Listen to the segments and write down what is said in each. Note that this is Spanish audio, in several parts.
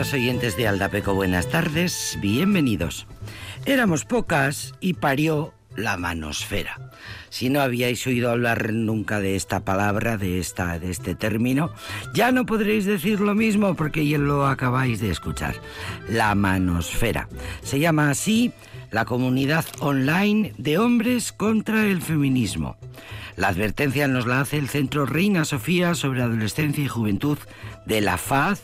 queridos oyentes de Aldapeco, buenas tardes, bienvenidos. Éramos pocas y parió la manosfera. Si no habíais oído hablar nunca de esta palabra, de, esta, de este término, ya no podréis decir lo mismo porque ya lo acabáis de escuchar. La manosfera. Se llama así la comunidad online de hombres contra el feminismo. La advertencia nos la hace el Centro Reina Sofía sobre Adolescencia y Juventud de la FAZ,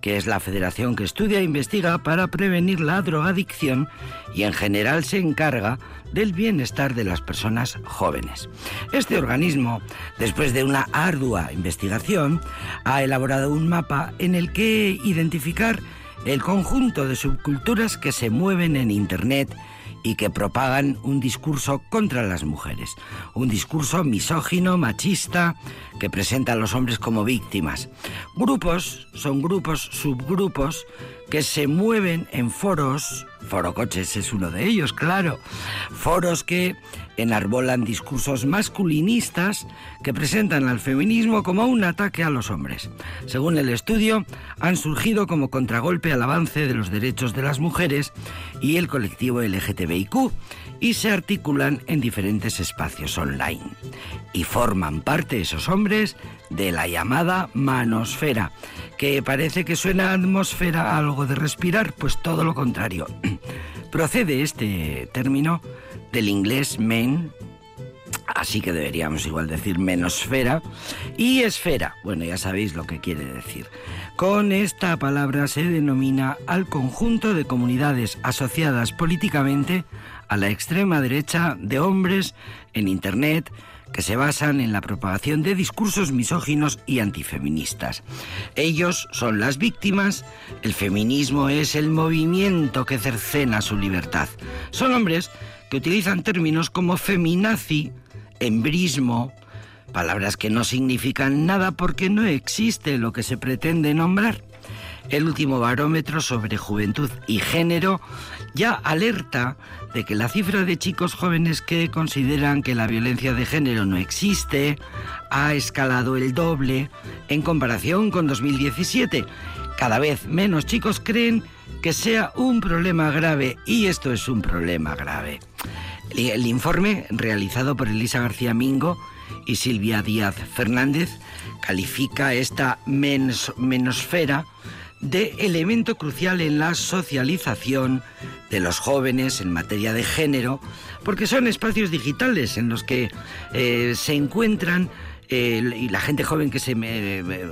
que es la federación que estudia e investiga para prevenir la drogadicción y en general se encarga del bienestar de las personas jóvenes. Este organismo, después de una ardua investigación, ha elaborado un mapa en el que identificar el conjunto de subculturas que se mueven en Internet y que propagan un discurso contra las mujeres, un discurso misógino, machista, que presenta a los hombres como víctimas. Grupos, son grupos, subgrupos, que se mueven en foros, Forocoches es uno de ellos, claro, foros que enarbolan discursos masculinistas que presentan al feminismo como un ataque a los hombres. Según el estudio, han surgido como contragolpe al avance de los derechos de las mujeres y el colectivo LGTBIQ y se articulan en diferentes espacios online. Y forman parte esos hombres de la llamada manosfera, que parece que suena atmósfera algo de respirar, pues todo lo contrario. Procede este término del inglés men, así que deberíamos igual decir menosfera, y esfera, bueno, ya sabéis lo que quiere decir. Con esta palabra se denomina al conjunto de comunidades asociadas políticamente a la extrema derecha de hombres en Internet, que se basan en la propagación de discursos misóginos y antifeministas. Ellos son las víctimas, el feminismo es el movimiento que cercena su libertad. Son hombres que utilizan términos como feminazi, embrismo, palabras que no significan nada porque no existe lo que se pretende nombrar. El último barómetro sobre juventud y género ya alerta de que la cifra de chicos jóvenes que consideran que la violencia de género no existe ha escalado el doble en comparación con 2017. Cada vez menos chicos creen que sea un problema grave y esto es un problema grave. El informe realizado por Elisa García Mingo y Silvia Díaz Fernández califica esta menosfera de elemento crucial en la socialización de los jóvenes en materia de género, porque son espacios digitales en los que eh, se encuentran y la gente joven que se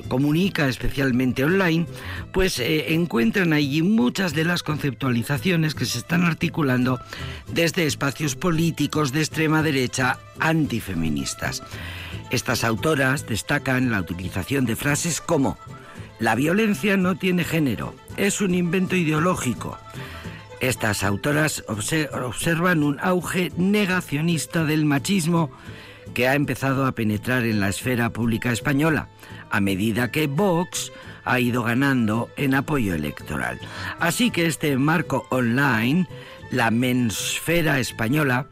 comunica especialmente online, pues eh, encuentran allí muchas de las conceptualizaciones que se están articulando desde espacios políticos de extrema derecha antifeministas. Estas autoras destacan la utilización de frases como la violencia no tiene género, es un invento ideológico. Estas autoras observan un auge negacionista del machismo que ha empezado a penetrar en la esfera pública española, a medida que Vox ha ido ganando en apoyo electoral. Así que este marco online, la mensfera española,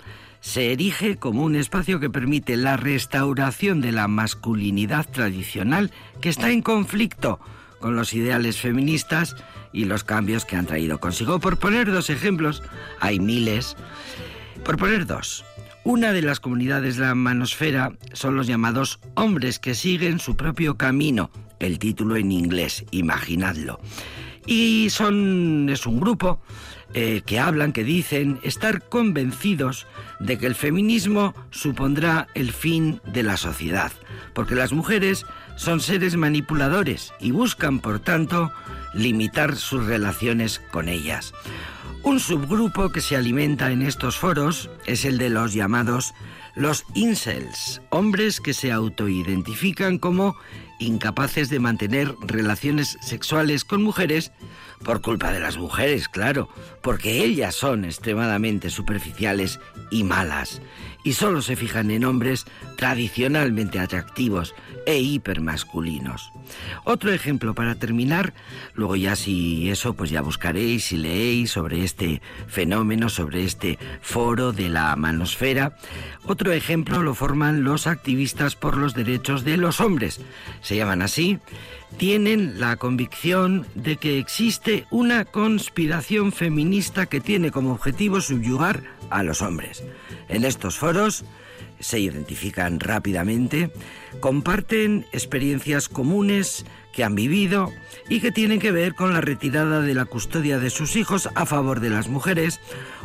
se erige como un espacio que permite la restauración de la masculinidad tradicional que está en conflicto con los ideales feministas y los cambios que han traído consigo. Por poner dos ejemplos, hay miles. Por poner dos, una de las comunidades de la manosfera son los llamados hombres que siguen su propio camino, el título en inglés, imaginadlo. Y son, es un grupo eh, que hablan, que dicen estar convencidos de que el feminismo supondrá el fin de la sociedad, porque las mujeres son seres manipuladores y buscan, por tanto, limitar sus relaciones con ellas. Un subgrupo que se alimenta en estos foros es el de los llamados los incels, hombres que se autoidentifican como incapaces de mantener relaciones sexuales con mujeres por culpa de las mujeres, claro, porque ellas son extremadamente superficiales y malas, y solo se fijan en hombres tradicionalmente atractivos e hipermasculinos. Otro ejemplo para terminar, luego ya si eso pues ya buscaréis y leéis sobre este fenómeno, sobre este foro de la manosfera. Otro ejemplo lo forman los activistas por los derechos de los hombres. Se llaman así. Tienen la convicción de que existe una conspiración feminista que tiene como objetivo subyugar a los hombres. En estos foros se identifican rápidamente, comparten experiencias comunes que han vivido y que tienen que ver con la retirada de la custodia de sus hijos a favor de las mujeres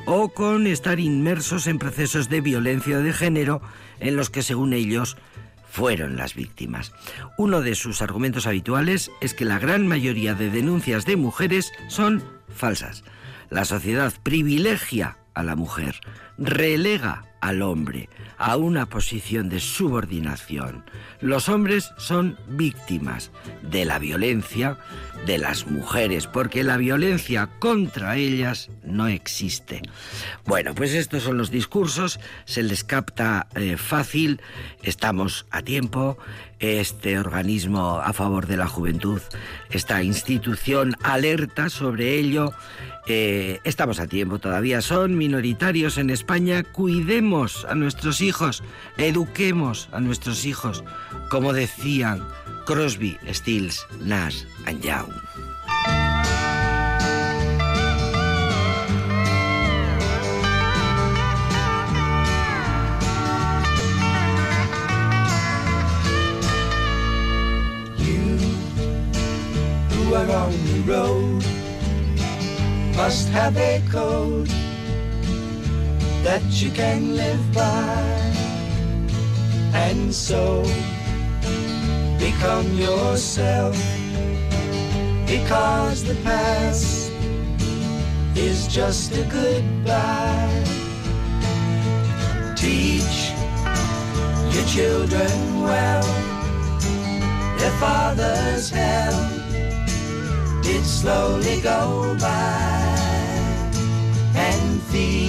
o con estar inmersos en procesos de violencia de género en los que, según ellos, fueron las víctimas. Uno de sus argumentos habituales es que la gran mayoría de denuncias de mujeres son falsas. La sociedad privilegia a la mujer, relega al hombre a una posición de subordinación. Los hombres son víctimas de la violencia de las mujeres, porque la violencia contra ellas no existe. Bueno, pues estos son los discursos, se les capta eh, fácil, estamos a tiempo, este organismo a favor de la juventud, esta institución alerta sobre ello, eh, estamos a tiempo, todavía. Son minoritarios en España, cuidemos a nuestros hijos, eduquemos a nuestros hijos, como decían Crosby, Stills, Nash and Young. Code that you can live by and so become yourself because the past is just a goodbye. Teach your children well, their father's hell did slowly go by and feed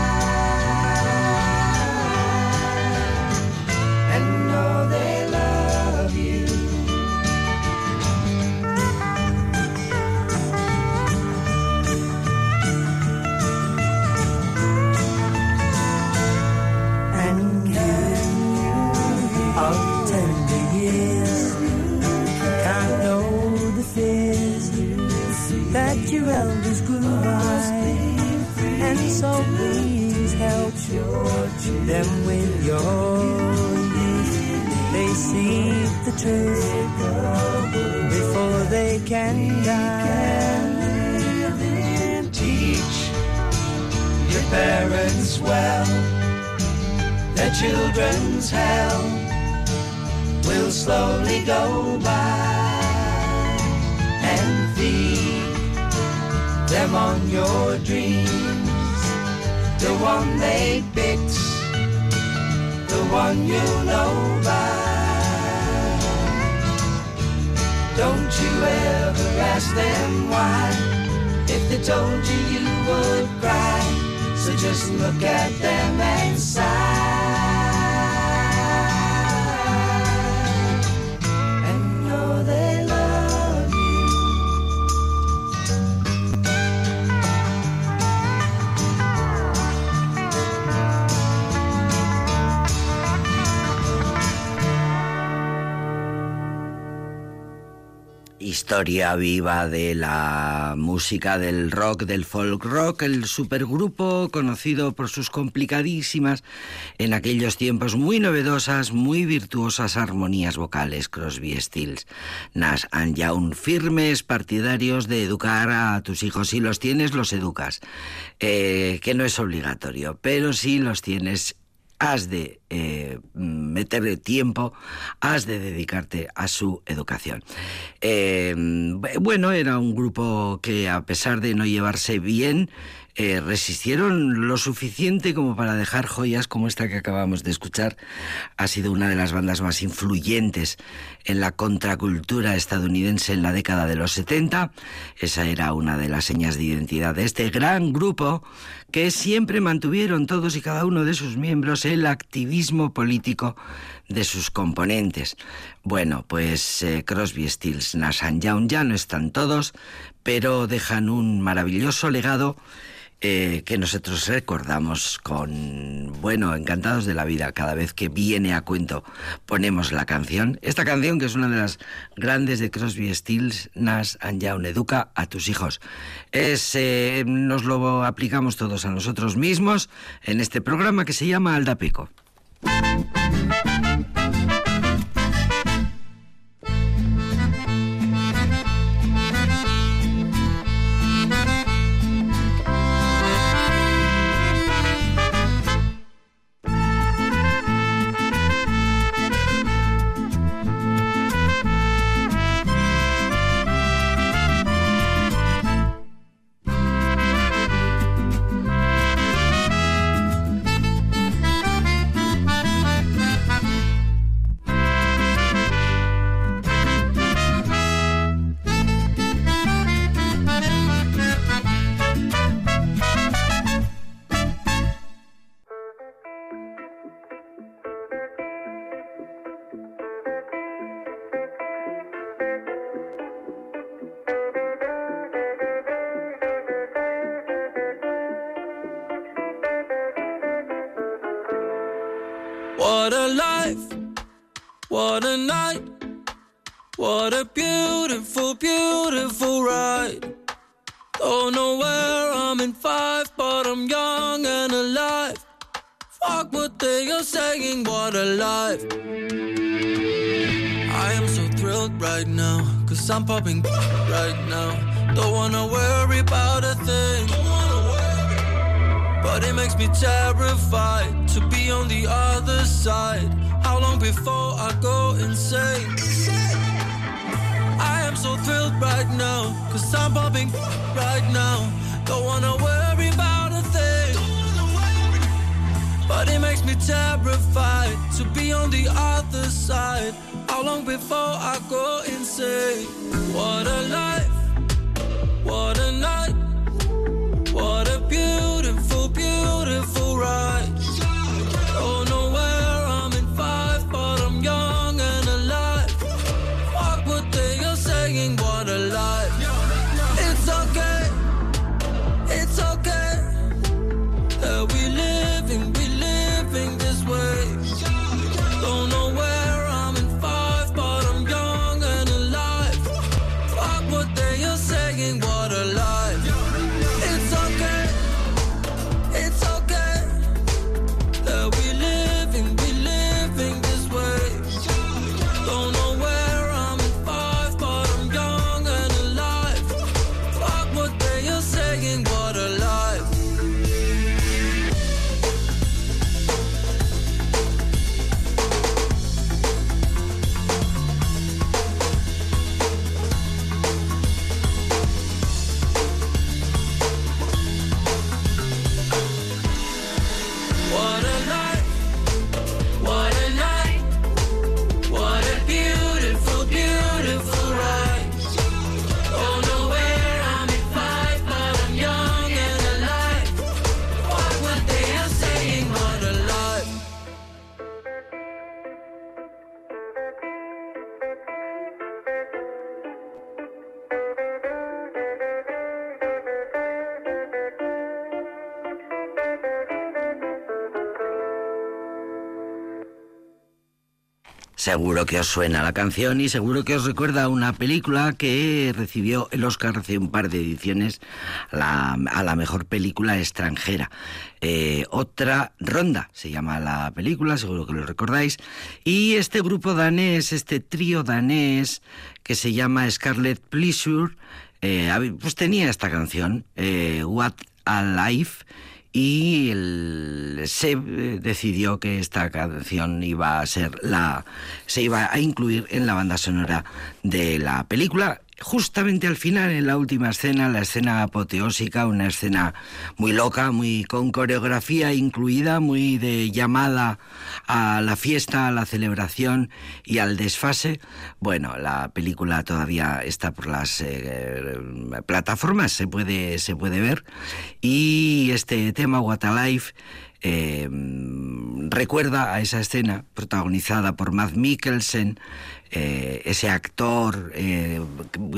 So please help them with your youth. They see the truth before they can die. Teach your parents well their children's hell will slowly go by and feed them on your dreams. The one they picked, the one you know by. Don't you ever ask them why. If they told you, you would cry. So just look at them and sigh. Historia viva de la música del rock, del folk rock, el supergrupo conocido por sus complicadísimas, en aquellos tiempos muy novedosas, muy virtuosas armonías vocales, Crosby, Stills, Nash and Young, firmes partidarios de educar a tus hijos. Si los tienes, los educas, eh, que no es obligatorio, pero si los tienes has de eh, meterle tiempo, has de dedicarte a su educación. Eh, bueno, era un grupo que a pesar de no llevarse bien, eh, resistieron lo suficiente como para dejar joyas como esta que acabamos de escuchar. Ha sido una de las bandas más influyentes en la contracultura estadounidense en la década de los 70. Esa era una de las señas de identidad de este gran grupo que siempre mantuvieron todos y cada uno de sus miembros el activismo político de sus componentes. Bueno, pues eh, Crosby, Stills, Nash Young ya no están todos, pero dejan un maravilloso legado eh, que nosotros recordamos con, bueno, encantados de la vida. Cada vez que viene a cuento ponemos la canción. Esta canción, que es una de las grandes de Crosby, Stills, Nash Young, Educa a tus hijos. Es, eh, nos lo aplicamos todos a nosotros mismos en este programa que se llama Aldapeco. Cause I'm popping right now. Don't wanna worry about a thing. But it makes me terrified to be on the other side. How long before I go insane? What a life, what a night, what a beautiful, beautiful ride. Seguro que os suena la canción y seguro que os recuerda una película que recibió el Oscar hace un par de ediciones la- a la mejor película extranjera. Eh, otra ronda se llama la película, seguro que lo recordáis. Y este grupo danés, este trío danés que se llama Scarlet Pleasure, eh, pues tenía esta canción, eh, What a Life y se decidió que esta canción iba a ser la se iba a incluir en la banda sonora de la película justamente al final, en la última escena, la escena apoteósica, una escena muy loca, muy con coreografía incluida, muy de llamada a la fiesta, a la celebración y al desfase. Bueno, la película todavía está por las eh, plataformas, se puede, se puede ver. Y este tema, What a Life, eh, recuerda a esa escena protagonizada por Matt Mikkelsen, eh, ese actor eh,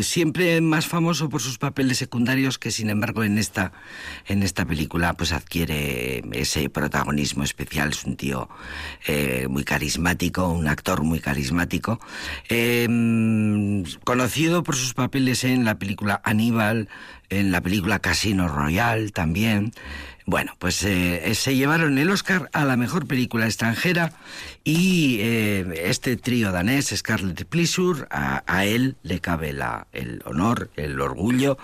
siempre más famoso por sus papeles secundarios que sin embargo en esta en esta película pues adquiere ese protagonismo especial. Es un tío muy carismático un actor muy carismático. Conocido por sus papeles en la película Aníbal en la película Casino Royale también. Bueno, pues eh, se llevaron el Oscar a la mejor película extranjera y eh, este trío danés, Scarlet Pleasure, a, él le cabe la, el honor, el orgullo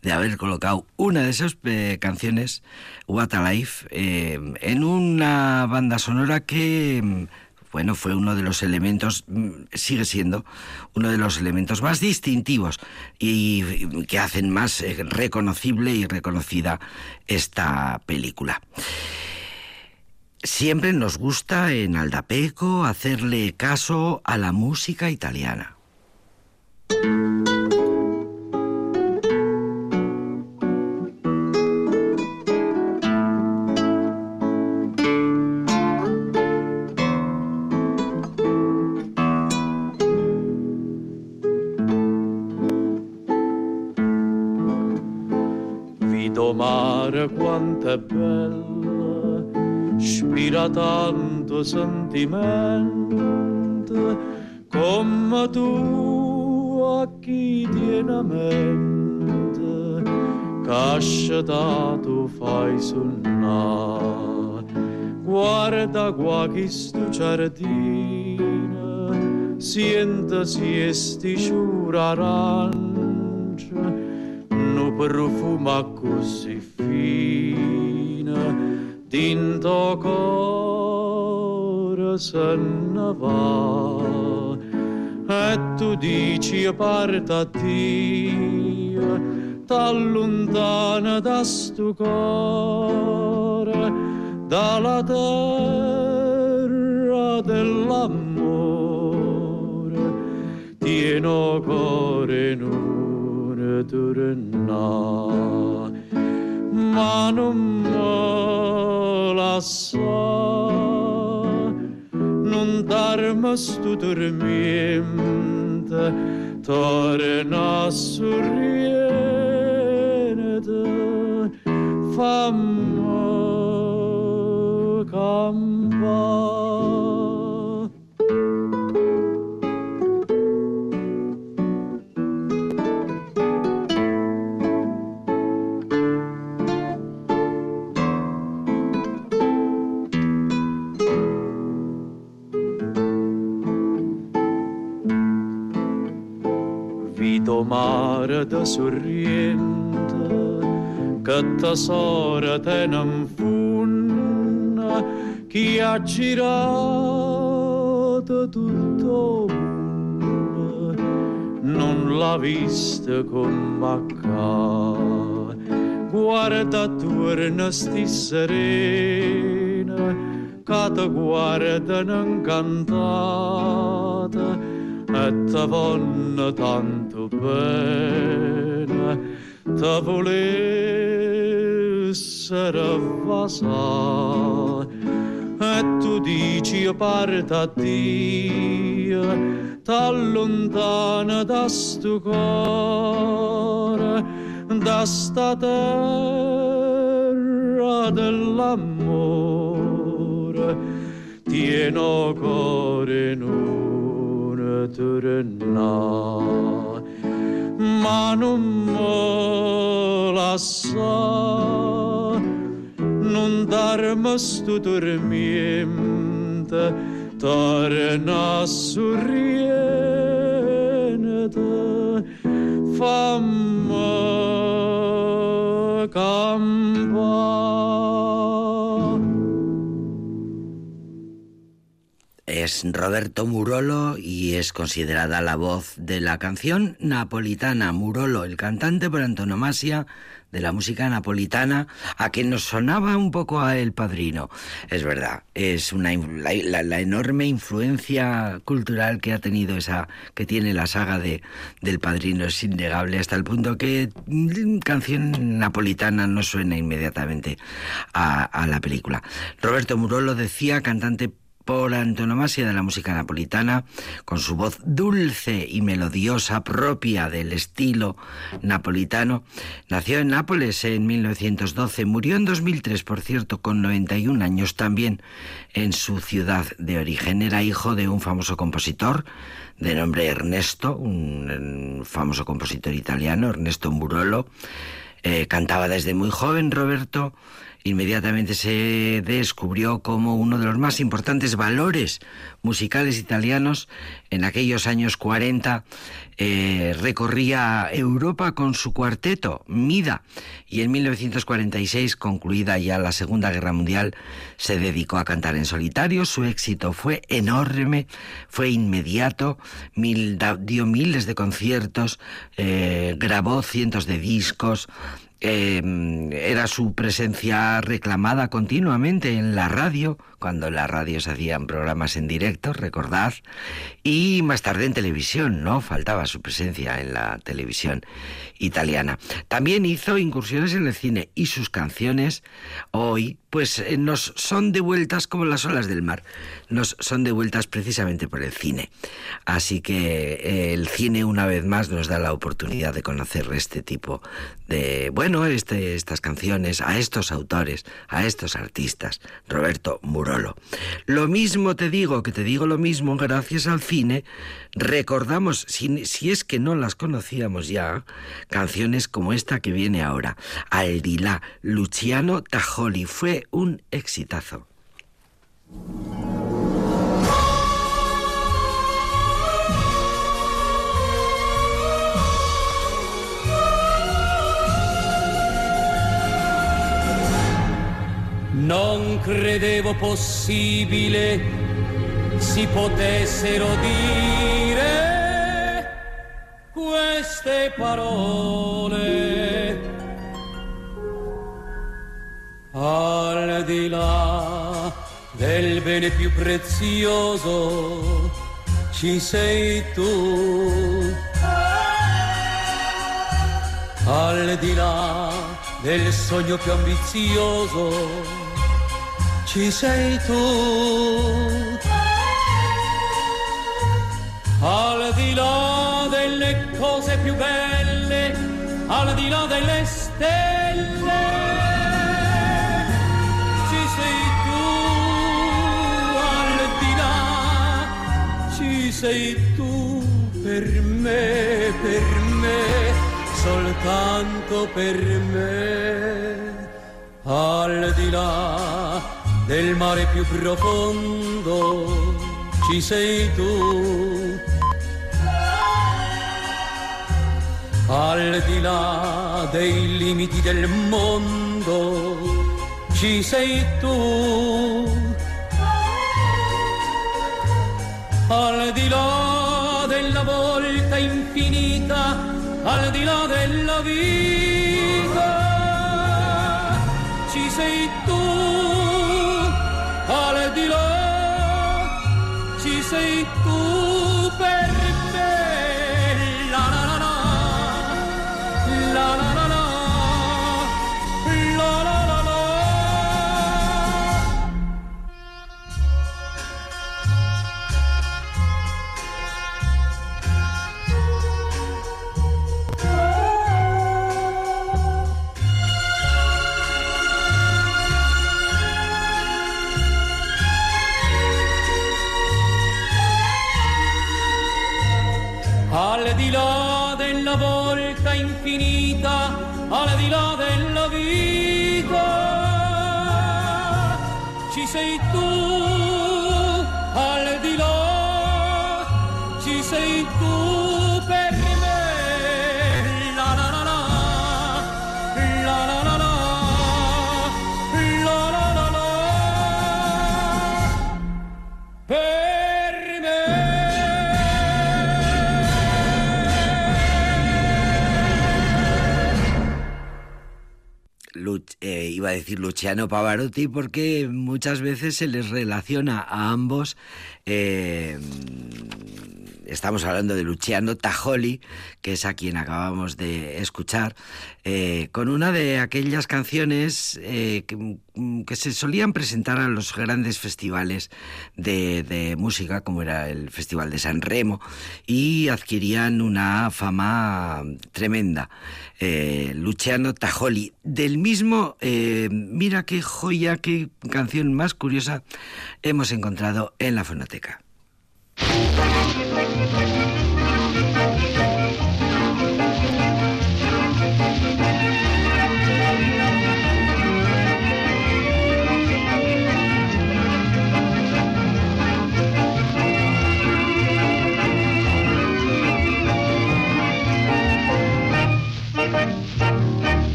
de haber colocado una de esas eh, canciones, What a Life, en una banda sonora que bueno, fue uno de los elementos, mm, sigue siendo uno de los elementos más distintivos y que hacen más eh, reconocible y reconocida esta película. Siempre nos gusta en Aldapeco hacerle caso a la música italiana. è bella, ispira tanto sentimento, come tu a chi tiene a mente, cascita tu fai sonnare, guarda qua questo giardino, sienta si esti giurarancio, profumo così fino dinto cuore se ne va. E tu dici parta Dio, t'allontana da sto cuore, dalla terra dell'amore, tieno cuore nuovo tornar ma non me la sa non darmi stu dormiente torna a fammi mare de sorriente che tesora te non funna chi ha girato tutto non l'ha vista con bacca guarda attorno sti serena che ti guardano incantata e te vanno tanto bene, te volessero vasare, e tu dici parta Dio, t'allontana da sto cuore, da sta terra dell'amore, tieno cuore nuovo tornar ma non la sa. Non darmi sto dormiente torna a sorridere fammi campare Es Roberto Murolo y es considerada la voz de la canción napolitana. Murolo, el cantante por antonomasia de la música napolitana, a quien nos sonaba un poco a El Padrino. Es verdad, es una la, enorme influencia cultural que ha tenido esa, que tiene la saga de del Padrino es innegable hasta el punto que canción napolitana no suena inmediatamente a, a la película. Roberto Murolo decía, cantante por antonomasia de la música napolitana, con su voz dulce y melodiosa propia del estilo napolitano. Nació en Nápoles en 1912, murió en 2003, por cierto, con 91 años también en su ciudad de origen. Era hijo de un famoso compositor de nombre Ernesto, un famoso compositor italiano, Ernesto Murolo. Eh, cantaba desde muy joven Roberto inmediatamente se descubrió como uno de los más importantes valores musicales italianos en aquellos años 40. Eh, recorría Europa con su cuarteto, Mida, y en 1946, concluida ya la Segunda Guerra Mundial, se dedicó a cantar en solitario. Su éxito fue enorme, fue inmediato, dio miles de conciertos, eh, grabó cientos de discos, eh, era su presencia reclamada continuamente en la radio, cuando en la radio se hacían programas en directo, recordad, y más tarde en televisión, no faltaba su presencia en la televisión italiana. También hizo incursiones en el cine y sus canciones hoy pues eh, nos son devueltas como las olas del mar, nos son devueltas precisamente por el cine. Así que eh, el cine una vez más nos da la oportunidad de conocer este tipo de, bueno, este, estas canciones, a estos autores, a estos artistas, Roberto Lo mismo te digo, que te digo lo mismo, gracias al cine, recordamos, si, si es que no las conocíamos ya, canciones como esta que viene ahora, Aldilá, Luciano Tajoli, fue un exitazo. Non credevo possibile si potessero dire queste parole al di là del bene più prezioso ci sei tu. Al di là del sogno più ambizioso. Ci sei tu. Al di là delle cose più belle, al di là delle stelle sei tu per me, per me, soltanto per me. Al di là del mare più profondo ci sei tu. Al di là dei limiti del mondo ci sei tu al di là della volta infinita, al di là della vita, ci sei tu, al di là, ci sei tu al di là della volta infinita, al di là della vita, ci sei tu, al di là, a decir Luciano Pavarotti porque muchas veces se les relaciona a ambos eh, estamos hablando de Luciano Tajoli, que es a quien acabamos de escuchar, eh, con una de aquellas canciones eh, que, se solían presentar a los grandes festivales de, música, como era el Festival de San Remo, y adquirían una fama tremenda. Eh, Luciano Tajoli, del mismo, mira qué joya, qué canción más curiosa hemos encontrado en la fonoteca.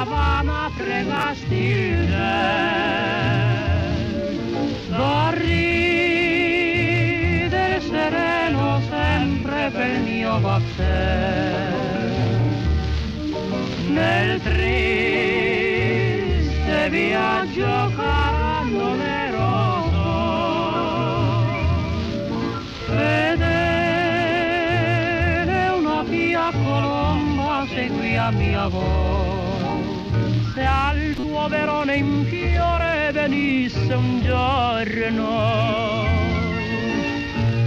stavamo prevastilde. Sorridere sereno sempre per mio vaccè. Nel triste viaggio carandoleroso vedere una via colomba seguì a mia voce tuo verone in fiore venisse un giorno.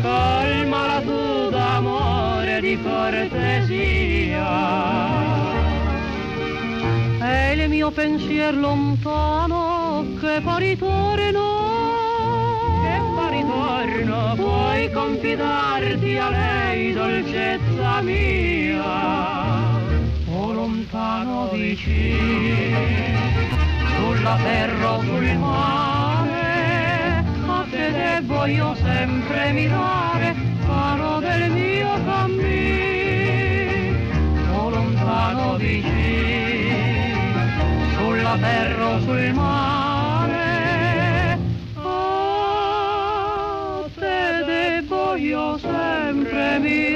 Calma la tua d'amore di cortesia. E il mio pensier lontano che fa ritorno che fa ritorno puoi confidarti a lei dolcezza mia. O lontano vicino sulla terra o sul mare a te devo io sempre mirare faro del mio cammino lontano vicino sulla terra o sul mare a te devo io sempre mirare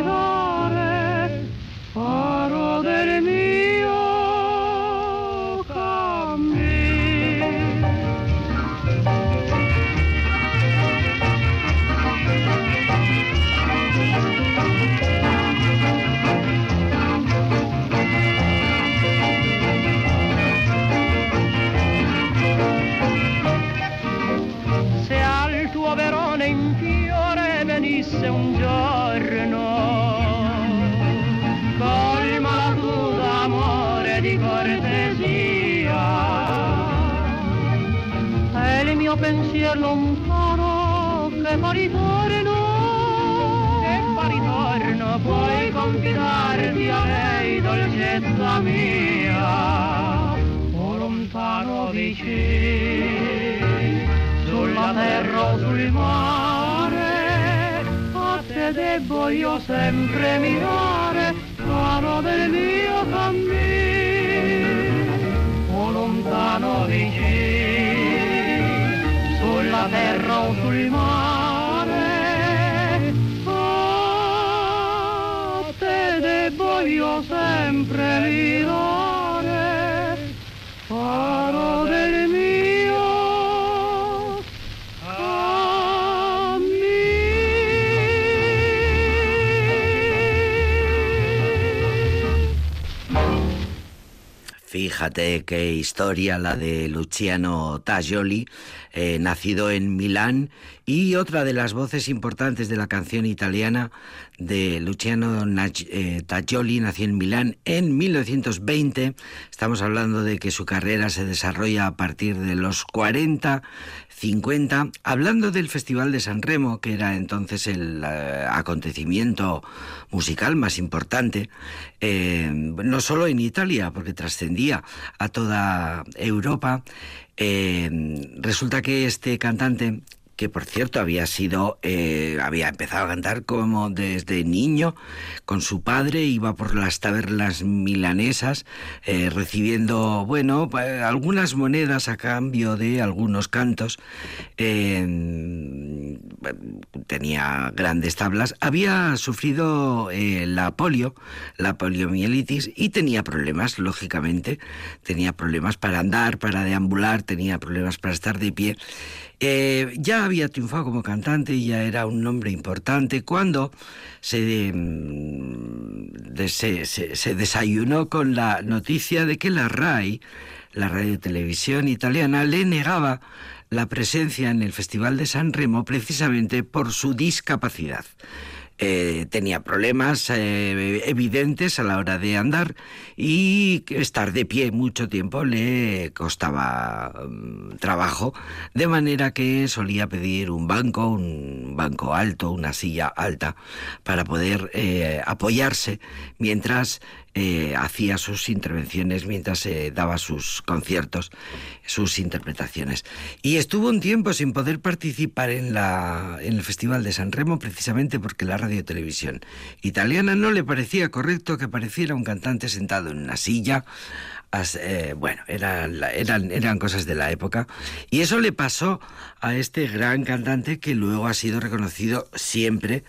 io sempre mirare Fíjate qué historia la de Luciano Tajoli, eh, nacido en Milán, y otra de las voces importantes de la canción italiana de Luciano eh, Tajoli, nació en Milán en 1920. Estamos hablando de que su carrera se desarrolla a partir de los 40, 50. Hablando del Festival de San Remo, que era entonces el eh, acontecimiento musical más importante, eh, no solo en Italia, porque trascendía a toda Europa, eh, resulta que este cantante que por cierto había sido, eh, había empezado a cantar como desde niño con su padre, iba por las tabernas milanesas eh, recibiendo, bueno, algunas monedas a cambio de algunos cantos. Tenía grandes tablas. Había sufrido eh, la polio, la poliomielitis y tenía problemas, lógicamente. Tenía problemas para andar, para deambular, tenía problemas para estar de pie. Eh, ya había triunfado como cantante y ya era un nombre importante cuando se, mm, se, se- desayunó con la noticia de que la RAI, la radio y televisión italiana, le negaba la presencia en el Festival de San Remo precisamente por su discapacidad. Eh, tenía problemas eh, evidentes a la hora de andar y estar de pie mucho tiempo le costaba mm, trabajo, de manera que solía pedir un banco, un banco alto, una silla alta, para poder eh, apoyarse mientras eh, hacía sus intervenciones, mientras eh, daba sus conciertos, sus interpretaciones. Y estuvo un tiempo sin poder participar en, la, en el Festival de San Remo precisamente porque la radio y televisión italiana no le parecía correcto que apareciera un cantante sentado en una silla. Eh, bueno, eran, eran, eran cosas de la época. Y eso le pasó a este gran cantante que luego ha sido reconocido siempre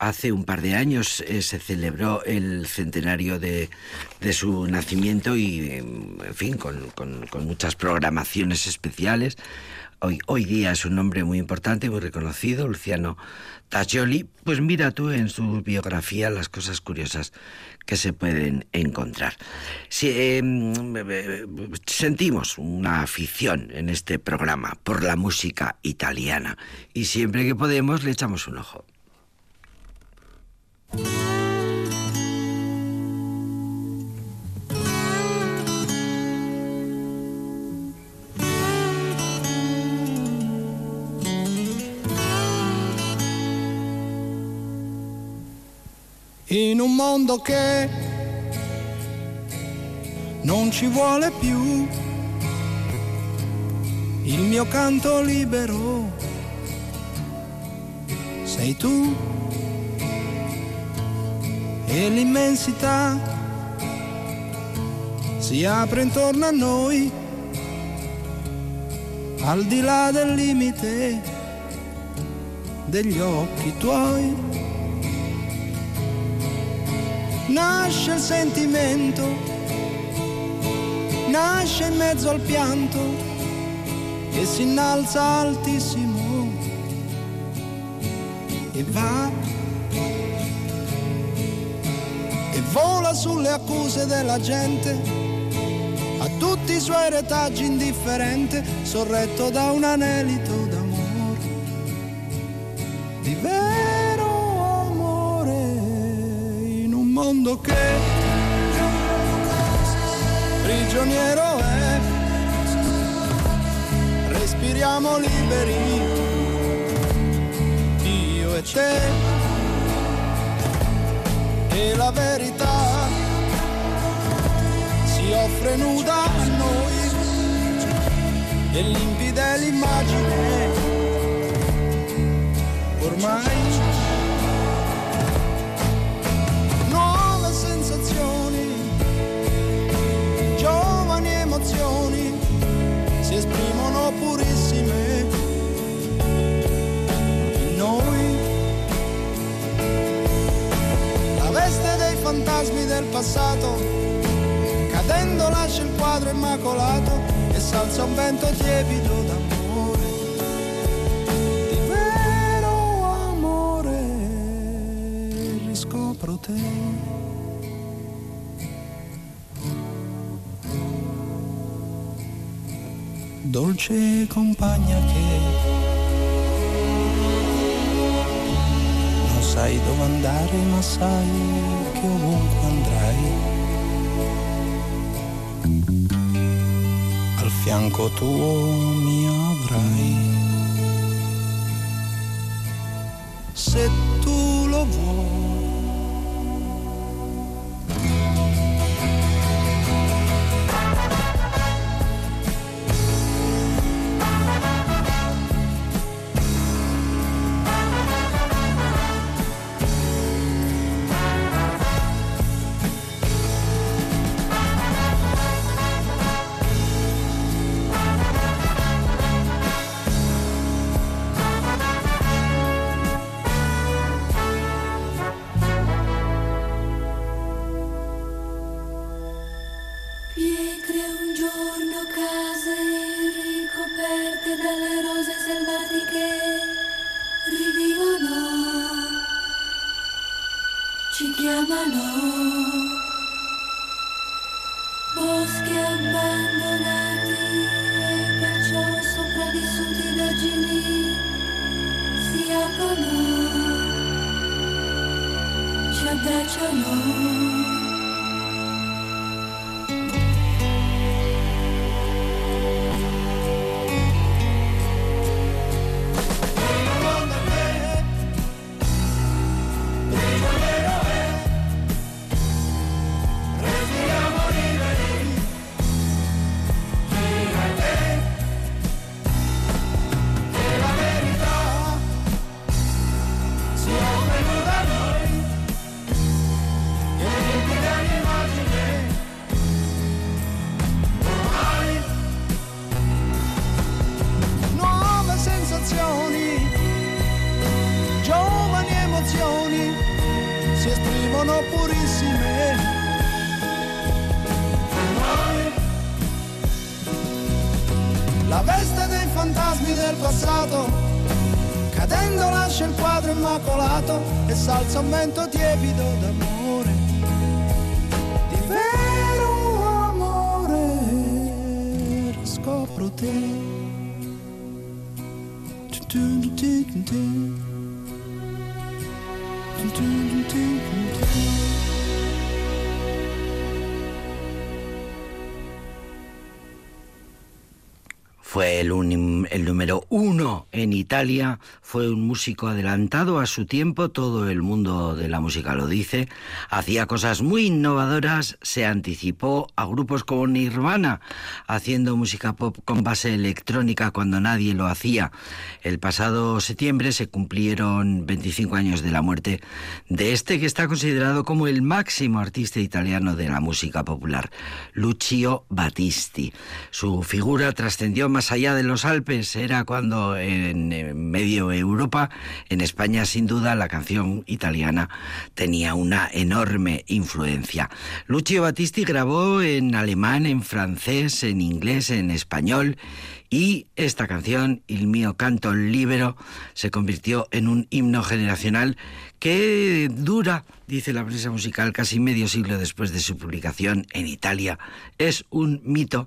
Hace un par de años eh, se celebró el centenario de, de su nacimiento y, en fin, con- con muchas programaciones especiales. Hoy, hoy día es un nombre muy importante, muy reconocido, Luciano Tajoli. Pues mira tú en su biografía las cosas curiosas que se pueden encontrar. Si, eh, eh, sentimos una afición en este programa por la música italiana y siempre que podemos le echamos un ojo. In un mondo che non ci vuole più il mio canto libero. Sei tu e l'immensità si apre intorno a noi al di là del limite degli occhi tuoi nasce il sentimento, nasce in mezzo al pianto e si innalza altissimo. E va e vola sulle accuse della gente, a tutti i suoi retaggi indifferente, sorretto da un anelito d'amore, di mondo che prigioniero è, respiriamo liberi, io e te, e la verità si offre nuda a noi, e limpida l'immagine, ormai emozioni si esprimono purissime in noi. La veste dei fantasmi del passato, cadendo lascia il quadro immacolato e salza un vento tiepido d'amore. Di vero amore riscopro te. Dolce compagna che non sai dove andare ma sai che ovunque andrai. Al fianco tuo mi avrai. Se tu lo vuoi si esprimono purissime. La veste dei fantasmi del passato, cadendo lascia il quadro immacolato e salza un vento tiepido d'amore, di vero amore, scopro te. do, do, do, do. Fue el, número uno en Italia, fue un músico adelantado a su tiempo, todo el mundo de la música lo dice, hacía cosas muy innovadoras, se anticipó a grupos como Nirvana, haciendo música pop con base electrónica cuando nadie lo hacía. El pasado septiembre se cumplieron 25 años de la muerte de este que está considerado como el máximo artista italiano de la música popular, Lucio Battisti. Su figura trascendió más allá de los Alpes, era cuando en, medio Europa, en España sin duda, la canción italiana tenía una enorme influencia. Lucio Battisti grabó en alemán, en francés, en inglés, en español y esta canción, Il mio canto libero, se convirtió en un himno generacional que dura, dice la prensa musical, casi medio siglo después de su publicación en Italia. Es un mito.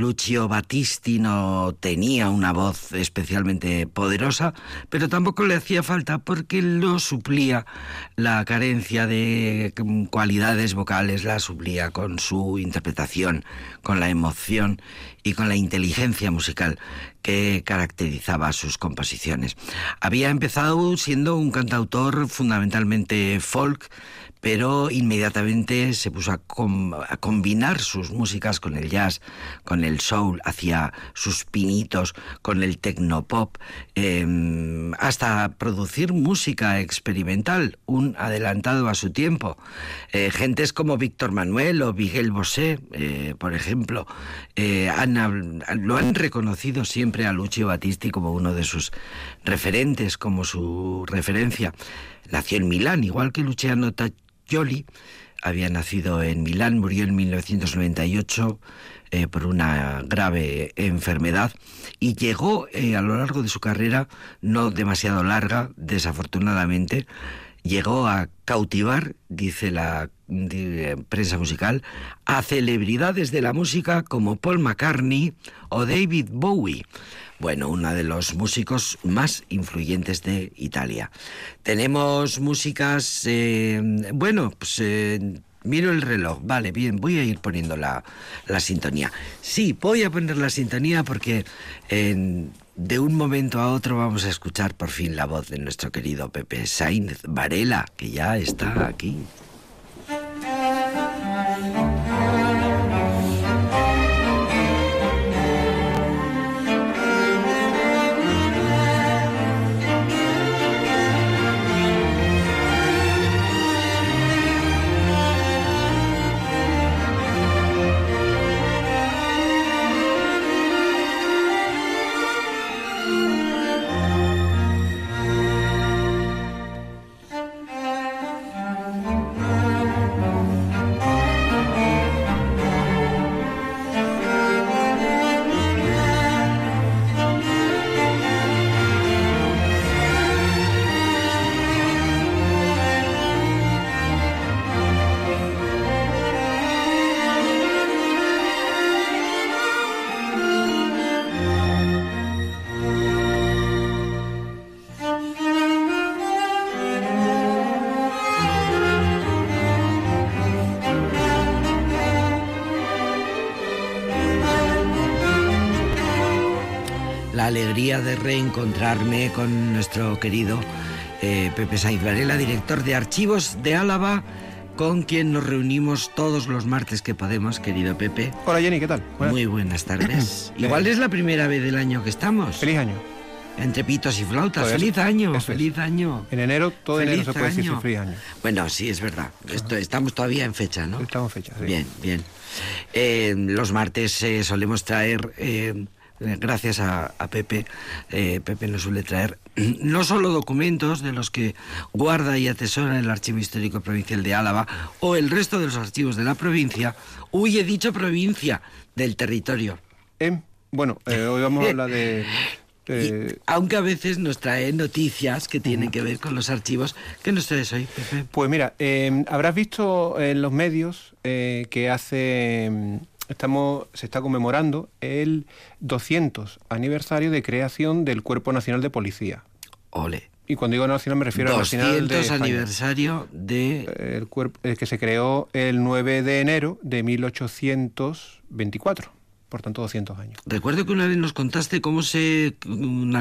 Lucio Battisti no tenía una voz especialmente poderosa, pero tampoco le hacía falta porque lo suplía la carencia de mm, cualidades vocales, la suplía con su interpretación, con la emoción y con la inteligencia musical que caracterizaba sus composiciones. Había empezado siendo un cantautor fundamentalmente folk, pero inmediatamente se puso a, com- a combinar sus músicas con el jazz, con el soul, hacía sus pinitos con el tecnopop, eh, hasta producir música experimental, un adelantado a su tiempo. Eh, gentes como Víctor Manuel o Miguel Bosé, eh, por ejemplo, eh, han lo han reconocido siempre a Lucio Battisti como uno de sus referentes, como su referencia. Nació en Milán, igual que Luciano Tajoli, había nacido en Milán, murió en 1998 eh, por una grave enfermedad y llegó eh, a lo largo de su carrera, no demasiado larga, desafortunadamente, llegó a cautivar, dice la di- prensa musical, a celebridades de la música como Paul McCartney o David Bowie. Bueno, uno de los músicos más influyentes de Italia. Tenemos músicas, eh, bueno, pues eh, miro el reloj, vale, bien, voy a ir poniendo la, la sintonía. Sí, voy a poner la sintonía porque de un momento a otro vamos a escuchar por fin la voz de nuestro querido Pepe Sainz Varela, que ya está aquí. De reencontrarme con nuestro querido eh, Pepe Saiz Varela, director de Archivos de Álava, con quien nos reunimos todos los martes que podemos, querido Pepe. Hola Jenny, ¿qué tal? Buenas- Muy buenas tardes. Igual es la primera vez del año que estamos. Feliz año. Entre pitos y flautas. Pues feliz año, es. feliz año. En enero, todo Feliz enero se puede decir año. feliz año. Bueno, sí, es verdad. Esto, estamos todavía en fecha, ¿no? Estamos en fecha, sí. Bien, bien. Eh, los martes eh, solemos traer, eh, gracias a, a Pepe, eh, Pepe nos suele traer no solo documentos de los que guarda y atesora el Archivo Histórico Provincial de Álava o el resto de los archivos de la provincia, uy, he dicho provincia, del territorio. Em, bueno, eh, hoy vamos a hablar de... Y- aunque a veces nos trae noticias que tienen que ver con los archivos. ¿Qué nos traes hoy, Pepe? Pues mira, eh, habrás visto en los medios eh, que hace... Estamos, se está conmemorando el 200 aniversario de creación del Cuerpo Nacional de Policía. Ole. Y cuando digo nacional me refiero al nacional de 200 España. aniversario de... El cuerpo el que se creó el 9 de enero de 1824, por tanto 200 años. Recuerdo que una vez nos contaste cómo se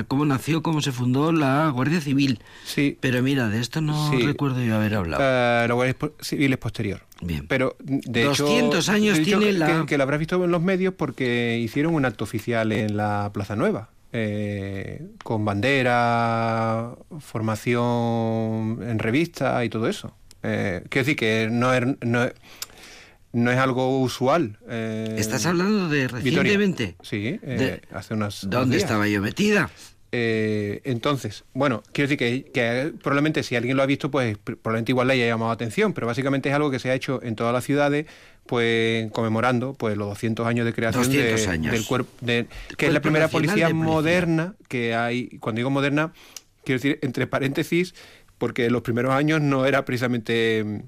cómo nació, cómo se fundó la Guardia Civil. Sí. Pero mira, de esto no Sí. recuerdo yo haber hablado. Eh, la Guardia Civil es posterior. Bien. Pero de 200 hecho, años de hecho, tiene que, la- que lo habrás visto en los medios porque hicieron un acto oficial en la Plaza Nueva. eh, con bandera, formación en revista y todo eso. Eh, quiero decir que no es, no es, no es algo usual. eh, ¿Estás hablando de recientemente? Sí, eh, De- hace unas. ¿Dónde días. estaba yo metida? Eh, entonces, bueno, quiero decir que, que probablemente si alguien lo ha visto, pues pr- probablemente igual le haya llamado la atención, pero básicamente es algo que se ha hecho en todas las ciudades, pues conmemorando pues los 200 años de creación 200 de- años. del cuerpo, de, que es la primera policía, Policía. moderna que hay. Cuando digo moderna, quiero decir entre paréntesis, porque en los primeros años no era precisamente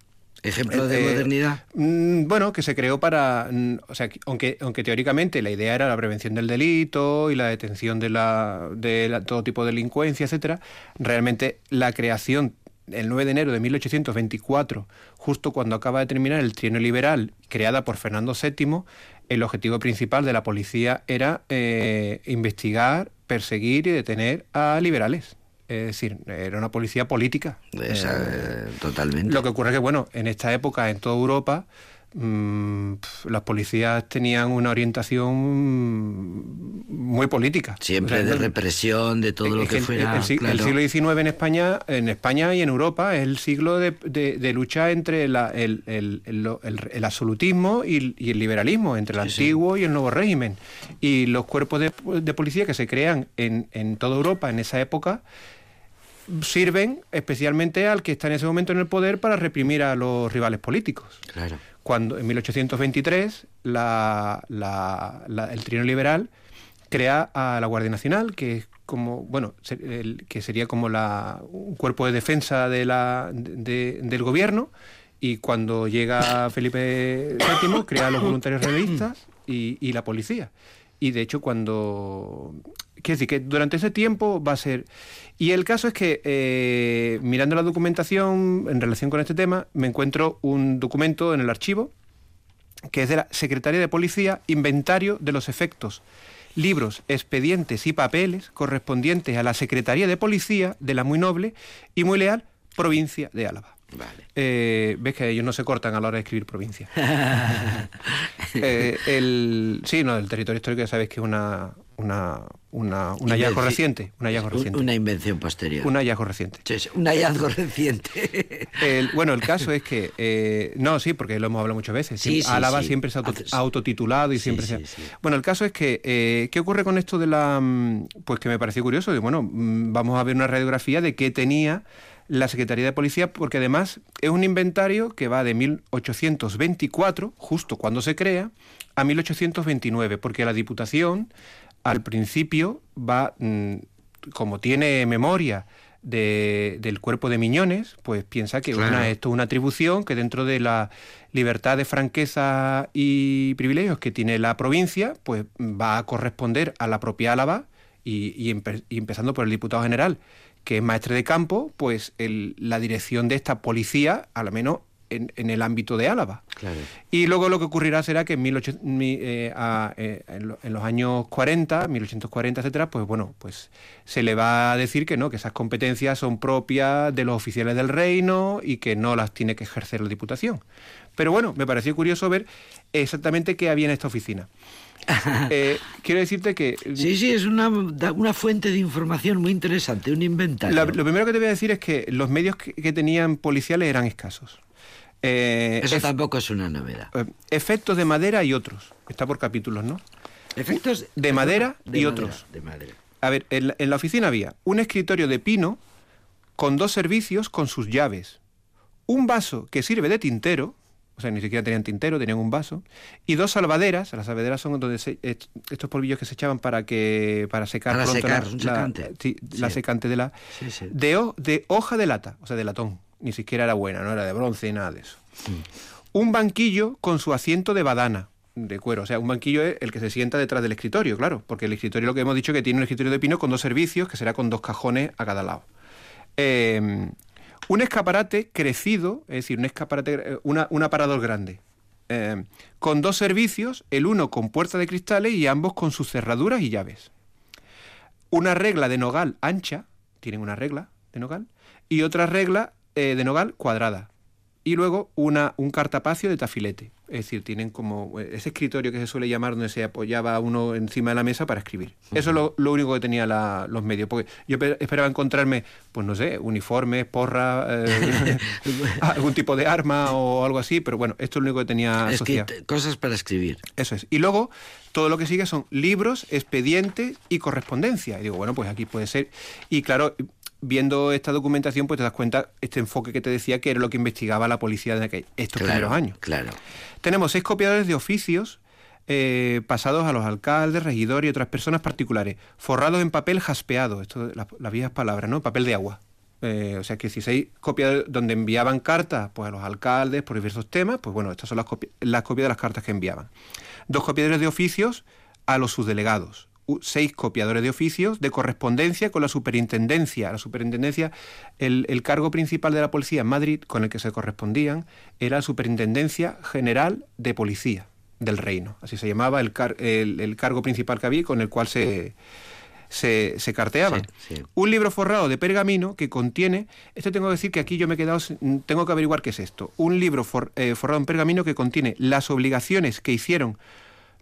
Ejemplo de eh, modernidad. Mm, Bueno, que se creó para, mm, o sea, que- aunque, aunque teóricamente la idea era la prevención del delito y la detención de, la, de la- todo tipo de delincuencia, etcétera, realmente la creación el 9 de enero de 1824, justo cuando acaba de terminar el trienio liberal creada por Fernando VII, el objetivo principal de la policía era eh, investigar, perseguir y detener a liberales. Es decir, era una policía política. Esa, Eh, eh, totalmente. lo que ocurre es que, bueno, en esta época, en toda Europa, mm, las policías tenían una orientación muy política. Siempre O sea, de represión, de todo lo que el- fuera. El, claro. siglo XIX en España, en España y en Europa es el siglo de, de- de lucha entre la- el, absolutismo y, el- y el liberalismo, entre el Sí, sí. antiguo y el nuevo régimen. Y los cuerpos de, de policía que se crean en, en toda Europa en esa época sirven especialmente al que está en ese momento en el poder para reprimir a los rivales políticos Claro. cuando en 1823 la- la- la- el trienio liberal crea a la Guardia Nacional, que es como, bueno, el- que sería como la, un cuerpo de defensa de la, de- del gobierno, y cuando llega Felipe VII crea a los voluntarios realistas y, y la policía. Y de hecho cuando... Quiero decir que durante ese tiempo va a ser... Y el caso es que, eh, mirando la documentación en relación con este tema, me encuentro un documento en el archivo que es de la Secretaría de Policía, inventario de los efectos, libros, expedientes y papeles correspondientes a la Secretaría de Policía de la muy noble y muy leal provincia de Álava. Vale. Eh, Ves que ellos no se cortan a la hora de escribir provincia. Eh, el, sí, no, el territorio histórico ya sabes que es una, una, una- un hallazgo reciente. Un hallazgo reciente. Una invención posterior. Un hallazgo reciente. Sí, un hallazgo reciente. El- bueno, el caso es que, eh, no, sí, porque lo hemos hablado muchas veces. Sí, Siempre- sí, Álava siempre se ha auto- autotitulado y siempre se. Bueno, el caso es que, eh, ¿qué ocurre con esto de la... mm, Pues que me pareció curioso, de, bueno, mm, vamos a ver una radiografía de qué tenía la Secretaría de Policía, porque además es un inventario que va de 1824, justo cuando se crea, a 1829, porque la Diputación al principio va, mm, como tiene memoria de- del cuerpo de Miñones, pues piensa que Claro. una- esto es una atribución que dentro de la libertad de franqueza y privilegios que tiene la provincia, pues va a corresponder a la propia Álava y, y empe- y empezando por el diputado general, que es maestre de campo, pues el- la dirección de esta policía, al menos en, en el ámbito de Álava. Claro. Y luego lo que ocurrirá será que en, 18 mi- eh, a- eh, en, lo- en los años 40, 1840, etcétera, pues bueno, pues se le va a decir que no, que esas competencias son propias de los oficiales del reino y que no las tiene que ejercer la Diputación. Pero bueno, me pareció curioso ver exactamente qué había en esta oficina. Eh, quiero decirte que Sí, sí, es una, una fuente de información muy interesante, un inventario. La- lo primero que te voy a decir es que los medios que, que tenían policiales eran escasos. Eh, Eso tampoco es una novedad. eh, efectos de madera y otros. Está por capítulos, ¿no? Efectos de madera de y madera, otros. De madera. A ver, en la, en la oficina había un escritorio de pino con dos servicios con sus llaves, un vaso que sirve de tintero, o sea, ni siquiera tenían tintero, tenían un vaso, y dos salvaderas, las salvaderas son donde se- est- estos polvillos que se echaban para que para secar Para pronto secar, la, un la- sí, la secante de la Sí, sí. de, ho- de hoja de lata, o sea, de latón, ni siquiera era buena, no era de bronce ni nada de eso. Un banquillo con su asiento de badana, de cuero. O sea, un banquillo es el que se sienta detrás del escritorio, claro. Porque el escritorio, lo que hemos dicho, que tiene un escritorio de pino con dos servicios, que será con dos cajones a cada lado. Eh, un escaparate crecido, es decir, un escaparate, eh, una- un aparador grande. eh, con dos servicios, el uno con puerta de cristales y ambos con sus cerraduras y llaves. Una regla de nogal ancha, tienen una regla de nogal, y otra regla eh, de nogal cuadrada. Y luego una, un cartapacio de tafilete. Es decir, tienen como eh, ese escritorio que se suele llamar donde se apoyaba uno encima de la mesa para escribir. Eso es lo, lo único que tenía la- los medios. Porque yo pe- esperaba encontrarme, pues no sé, uniformes, porra, eh, algún tipo de arma o algo así, pero bueno, esto es lo único que tenía Es que cosas para escribir. Eso es. Y luego, todo lo que sigue son libros, expedientes y correspondencia. Y digo, bueno, pues aquí puede ser. Y claro, viendo esta documentación, pues te das cuenta este enfoque que te decía que era lo que investigaba la policía de aquel- estos Claro, primeros años. Claro. Tenemos seis copiadores de oficios eh, pasados a los alcaldes, regidores y otras personas particulares, forrados en papel jaspeado, esto las, las viejas palabras, ¿no? Papel de agua. Eh, o sea que si seis copias donde enviaban cartas pues, a los alcaldes por diversos temas, pues bueno, estas son las, copi- las copias de las cartas que enviaban. Dos copiadores de oficios a los subdelegados. Seis copiadores de oficios de correspondencia con la superintendencia. La superintendencia, el, el cargo principal de la policía en Madrid con el que se correspondían era la Superintendencia General de Policía del Reino. Así se llamaba el, car- el- el cargo principal que había con el cual se, se, se carteaban. Sí, sí. Un libro forrado de pergamino que contiene, esto tengo que decir que aquí yo me he quedado, tengo que averiguar qué es esto. Un libro for- eh, forrado en pergamino que contiene las obligaciones que hicieron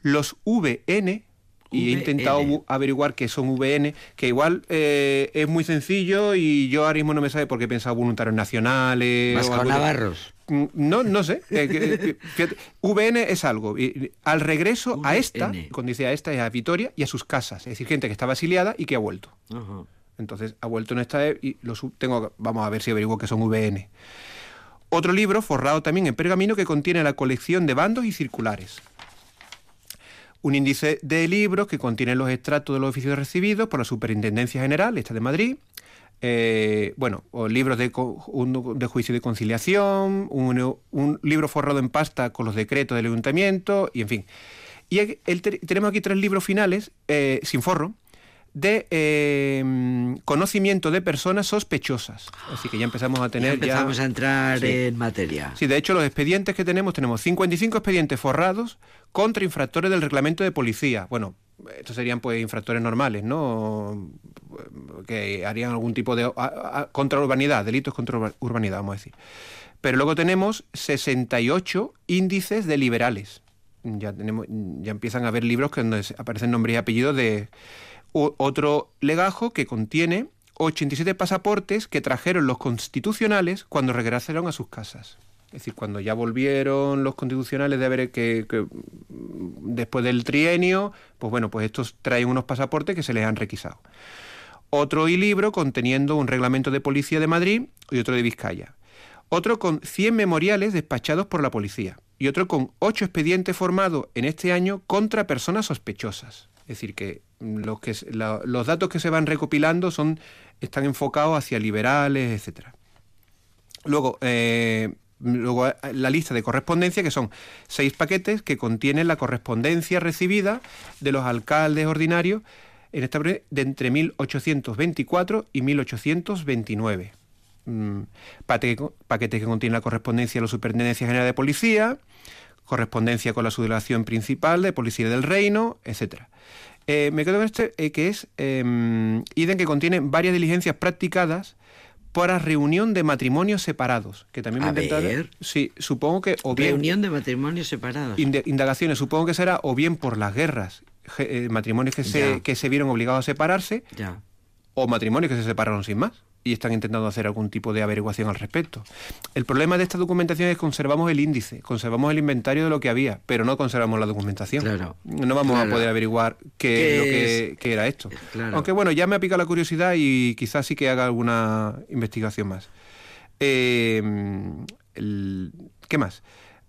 los VN, y he intentado averiguar qué son VN, que igual eh, es muy sencillo y yo ahora mismo no me sabe por qué he pensado voluntarios nacionales. o de- Navarros. Mm, No, no sé. Eh, fíjate, VN es algo. Al regreso a esta, cuando dice a esta, es a Vitoria y a sus casas. Es decir, gente que estaba exiliada y que ha vuelto. Ajá. Entonces ha vuelto en esta e- y lo tengo, vamos a ver si averiguo que son VN. Otro libro forrado también en pergamino que contiene la colección de bandos y circulares. Un índice de libros que contiene los extractos de los oficios recibidos por la Superintendencia General, esta de Madrid. Eh, bueno, libros de, de juicio de conciliación, un, libro forrado en pasta con los decretos del ayuntamiento, y en fin. Y tenemos aquí tres libros finales, eh, sin forro, de eh, conocimiento de personas sospechosas. Así que ya empezamos a Ya tener... empezamos a entrar Sí. en materia. Sí, de hecho, los expedientes que tenemos, tenemos 55 expedientes forrados contra infractores del reglamento de policía. Bueno, estos serían pues infractores normales, ¿no? Que harían algún tipo de... a- a- contra urbanidad, delitos contra urba- urbanidad, vamos a decir. Pero luego tenemos 68 índices de liberales. Ya, tenemos, ya empiezan a haber libros que donde aparecen nombres y apellidos de... otro legajo que contiene 87 pasaportes que trajeron los constitucionales cuando regresaron a sus casas. Es decir, cuando ya volvieron los constitucionales de haber que, que, mm, después del trienio, pues bueno, pues estos traen unos pasaportes que se les han requisado. Otro y libro conteniendo un reglamento de policía de Madrid y otro de Vizcaya. Otro con 100 memoriales despachados por la policía. Y otro con 8 expedientes formados en este año contra personas sospechosas. Es decir, que mm, los, que, los datos que se van recopilando son, están enfocados hacia liberales, etcétera. Luego, eh, luego eh, la lista de correspondencia, que son seis paquetes que contienen la correspondencia recibida de los alcaldes ordinarios en esta de entre 1824 y 1829. mm, paquete, que- paquete que contiene la correspondencia de la Superintendencia General de Policía, correspondencia con la subdelegación principal de Policía del Reino, etcétera. Eh, me quedo con este eh, que es eh, idem que contiene varias diligencias practicadas para reunión de matrimonios separados, que también me ver. Sí, supongo que o bien Reunión de matrimonios separados. Indagaciones, supongo que será o bien por las guerras, eh, matrimonios que se, que se vieron obligados a separarse, Ya. o matrimonios que se separaron sin más y están intentando hacer algún tipo de averiguación al respecto. El problema de esta documentación es que conservamos el índice, conservamos el inventario de lo que había, pero no conservamos la documentación. Claro. No vamos Claro. a poder averiguar qué, ¿Qué lo que, es? qué era esto. Claro. Aunque bueno, ya me ha picado la curiosidad y quizás sí que haga alguna investigación más. Eh, el- ¿Qué más?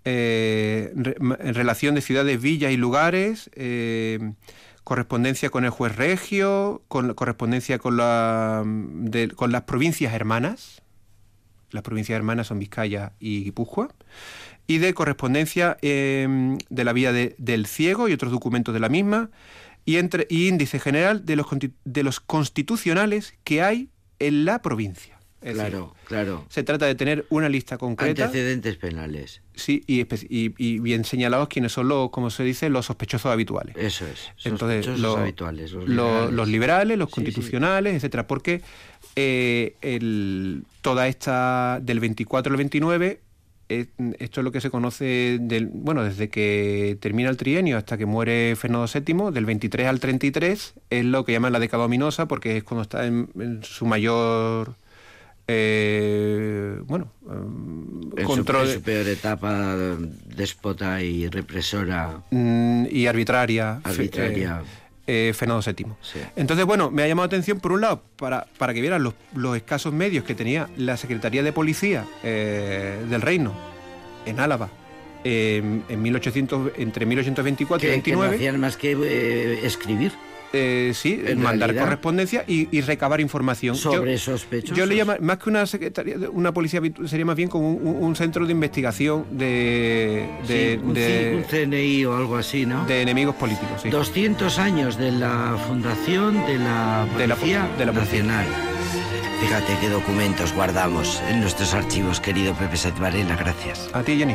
Eh, re- en relación de ciudades, villas y lugares, eh, correspondencia con el juez regio, con, correspondencia con, la, de- con las provincias hermanas, las provincias hermanas son Vizcaya y Guipúzcoa, y de correspondencia eh, de la vía de- del ciego y otros documentos de la misma, y, entre, y índice general de los, de los constitucionales que hay en la provincia. Es decir, Claro, claro. se trata de tener una lista concreta Antecedentes penales. sí, y, espe- y- y bien señalados quiénes son los, como se dice, los sospechosos habituales. Eso es. Entonces, Sospechosos lo- habituales. Los lo- liberales. los liberales, los Sí, sí. constitucionales, etcétera, porque eh, el- toda esta del 24 al 29 eh, esto es lo que se conoce del, bueno, desde que termina el trienio hasta que muere Fernando VII, del 23 al 33, es lo que llaman la década ominosa, porque es cuando está en, en su mayor eh, bueno eh, En su, control en su peor etapa déspota y represora. mm, y arbitraria, Arbitraria. eh, eh, Fernando VII. Sí. Entonces, bueno, me ha llamado la atención, por un lado, para, para que vieran los, los escasos medios que tenía la Secretaría de Policía eh, del Reino en Álava eh, en 1800, entre 1824 y Que, que no 29. hacían más que eh, escribir eh, sí, en mandar realidad, correspondencia y, y recabar información. Yo- sobre sospechosos. Yo le llamo, más que una secretaría, de- una policía, sería más bien como un, centro de investigación de, de, Sí, un, de- CNI o algo así, ¿no? de enemigos políticos. sí. 200 años de la fundación de la De la- Policía de la Policía. Nacional. Fíjate qué documentos guardamos en nuestros archivos, querido Pepe Saiz Varela, gracias. A ti, Jenny.